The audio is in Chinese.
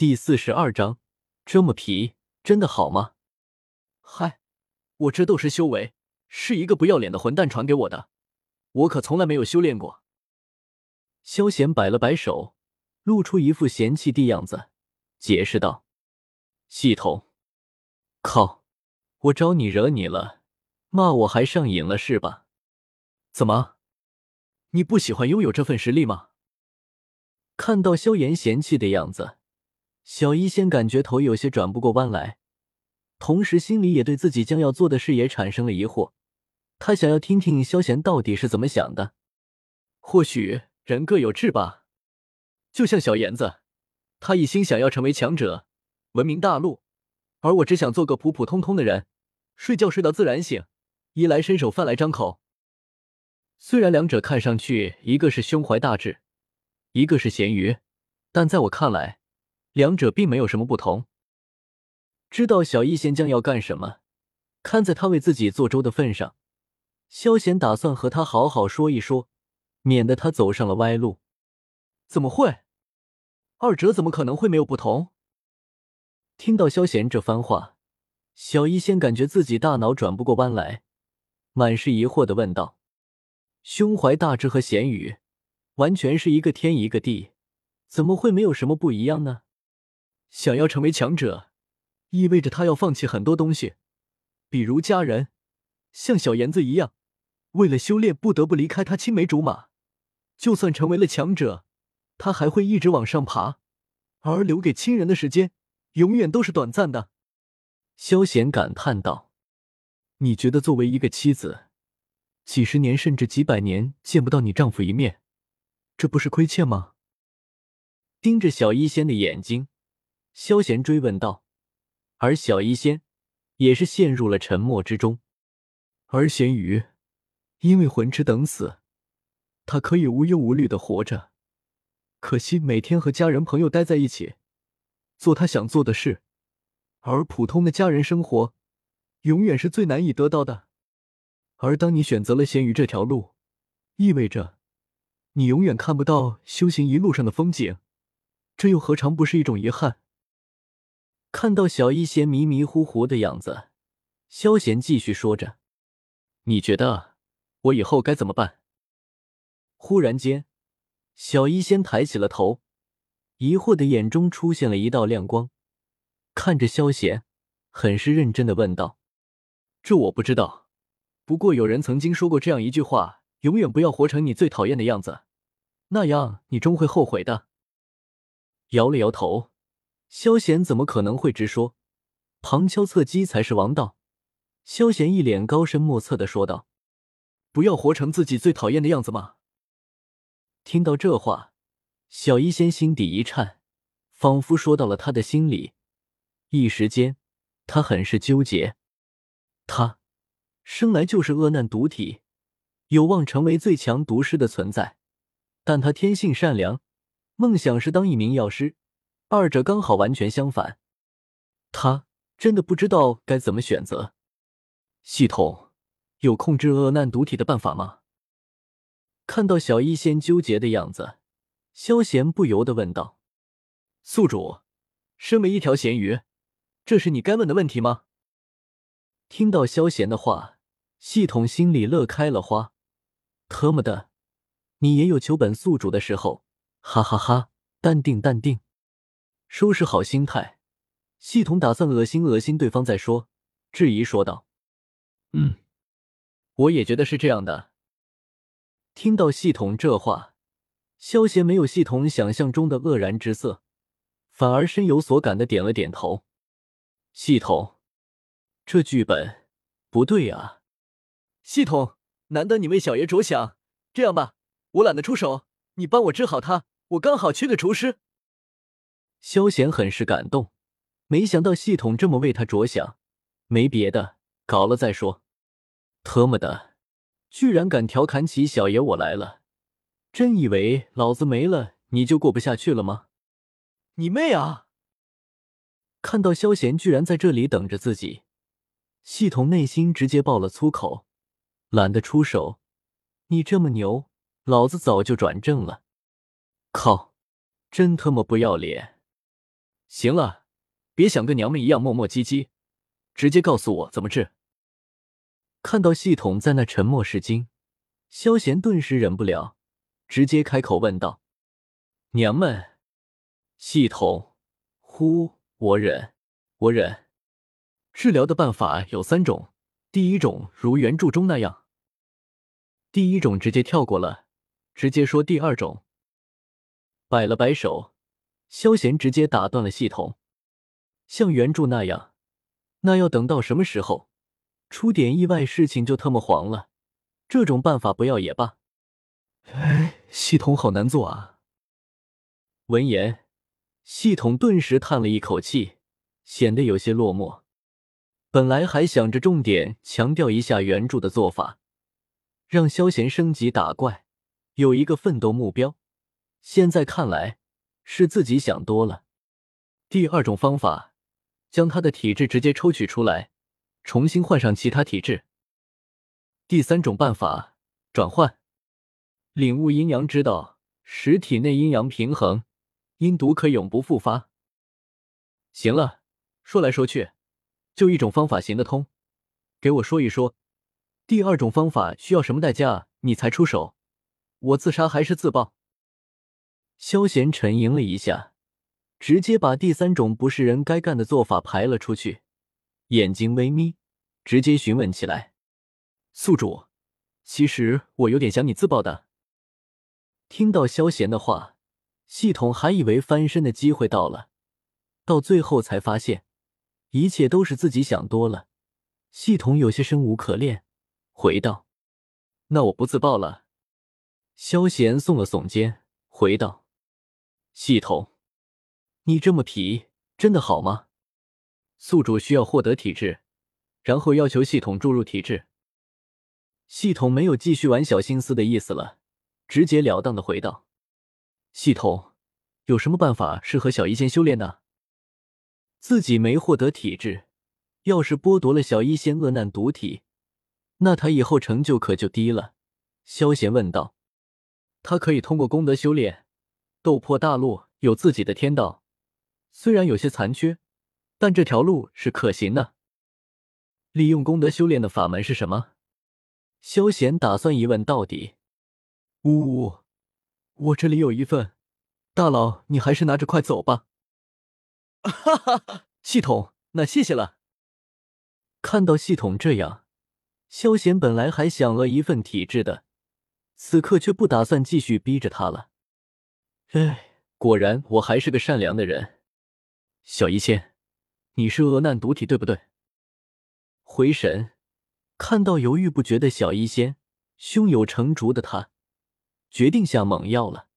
第四十二章，这么皮，真的好吗？嗨，我这斗师修为是一个不要脸的混蛋传给我的，我可从来没有修炼过。萧贤摆了摆手，露出一副嫌弃的样子，解释道：“系统，靠，我招你惹你了，骂我还上瘾了是吧？怎么，你不喜欢拥有这份实力吗？”看到萧炎嫌弃的样子。小医仙感觉头有些转不过弯来，同时心里也对自己将要做的事也产生了疑惑。他想要听听萧贤到底是怎么想的。或许人各有志吧，就像小妍子，他一心想要成为强者，闻名大陆，而我只想做个普普通通的人，睡觉睡到自然醒，衣来伸手饭来张口。虽然两者看上去一个是胸怀大志，一个是咸鱼，但在我看来。两者并没有什么不同。知道小医仙将要干什么，看在他为自己做粥的份上，萧贤打算和他好好说一说，免得他走上了歪路。怎么会？二者怎么可能会没有不同？听到萧贤这番话，小医仙感觉自己大脑转不过弯来，满是疑惑的问道：“胸怀大志和贤宇，完全是一个天一个地，怎么会没有什么不一样呢？”想要成为强者，意味着他要放弃很多东西，比如家人，像小妍子一样，为了修炼不得不离开他青梅竹马。就算成为了强者，他还会一直往上爬，而留给亲人的时间，永远都是短暂的。萧贤感叹道：“你觉得作为一个妻子，几十年甚至几百年见不到你丈夫一面，这不是亏欠吗？”盯着小医仙的眼睛。萧贤追问道，而小医仙也是陷入了沉默之中。而咸鱼因为魂痴等死，他可以无忧无虑的活着，可惜每天和家人朋友待在一起，做他想做的事，而普通的家人生活，永远是最难以得到的。而当你选择了咸鱼这条路，意味着你永远看不到修行一路上的风景，这又何尝不是一种遗憾？看到小一仙迷迷糊糊的样子，萧贤继续说着：“你觉得我以后该怎么办？”忽然间，小一仙抬起了头，疑惑的眼中出现了一道亮光，看着萧贤，很是认真的问道：“这我不知道，不过有人曾经说过这样一句话：永远不要活成你最讨厌的样子，那样你终会后悔的。”摇了摇头。萧贤怎么可能会直说？旁敲侧击才是王道。萧贤一脸高深莫测的说道：“不要活成自己最讨厌的样子吗？”听到这话，小医仙心底一颤，仿佛说到了他的心里。一时间，他很是纠结。他生来就是恶难毒体，有望成为最强毒师的存在，但他天性善良，梦想是当一名药师。二者刚好完全相反，他真的不知道该怎么选择。系统有控制恶难毒体的办法吗？看到小医仙纠结的样子，萧贤不由得问道：“宿主，身为一条咸鱼，这是你该问的问题吗？”听到萧贤的话，系统心里乐开了花。特么的，你也有求本宿主的时候，哈哈哈！淡定，淡定。收拾好心态，系统打算恶心恶心对方再说。质疑说道：“嗯，我也觉得是这样的。”听到系统这话，萧邪没有系统想象中的愕然之色，反而深有所感的点了点头。系统，这剧本不对啊！系统，难得你为小爷着想，这样吧，我懒得出手，你帮我治好他，我刚好缺个厨师。萧贤很是感动，没想到系统这么为他着想。没别的，搞了再说。特么的，居然敢调侃起小爷我来了！真以为老子没了你就过不下去了吗？你妹啊！看到萧贤居然在这里等着自己，系统内心直接爆了粗口。懒得出手，你这么牛，老子早就转正了。靠，真他妈不要脸！行了，别想跟娘们一样磨磨唧唧，直接告诉我怎么治。看到系统在那沉默是金，萧贤顿时忍不了，直接开口问道：“娘们，系统，呼，我忍，我忍。治疗的办法有三种，第一种如原著中那样。第一种直接跳过了，直接说第二种。”摆了摆手，萧贤直接打断了系统：“像原著那样，那要等到什么时候？”出点意外事情就特么黄了，这种办法不要也罢。哎，系统好难做啊！闻言，系统顿时叹了一口气，显得有些落寞。本来还想着重点强调一下原著的做法，让萧贤升级打怪有一个奋斗目标，现在看来是自己想多了。第二种方法，将他的体质直接抽取出来。重新换上其他体质。第三种办法，转换，领悟阴阳之道，使体内阴阳平衡，阴毒可永不复发。行了，说来说去，就一种方法行得通，给我说一说，第二种方法需要什么代价你才出手？我自杀还是自爆？萧贤沉吟了一下，直接把第三种不是人该干的做法排了出去。眼睛微眯，直接询问起来：“宿主，其实我有点想你自爆的。”听到萧贤的话，系统还以为翻身的机会到了，到最后才发现一切都是自己想多了。系统有些生无可恋，回道：“那我不自爆了。”萧贤耸了耸肩，回道：“系统，你这么皮，真的好吗？”宿主需要获得体质，然后要求系统注入体质。系统没有继续玩小心思的意思了，直截了当的回道：“系统，有什么办法适合小医仙修炼呢？自己没获得体质，要是剥夺了小医仙恶难毒体，那他以后成就可就低了。”萧贤问道：“他可以通过功德修炼，斗破大陆有自己的天道，虽然有些残缺。”但这条路是可行的。利用功德修炼的法门是什么？萧贤打算一问到底。呜呜，我这里有一份，大佬，你还是拿着快走吧。哈哈哈，系统，那谢谢了。看到系统这样，萧贤本来还想了一份体质的，此刻却不打算继续逼着他了。哎，果然我还是个善良的人，小医仙。你是恶难毒体，对不对？回神，看到犹豫不决的小医仙，胸有成竹的他，决定下猛药了。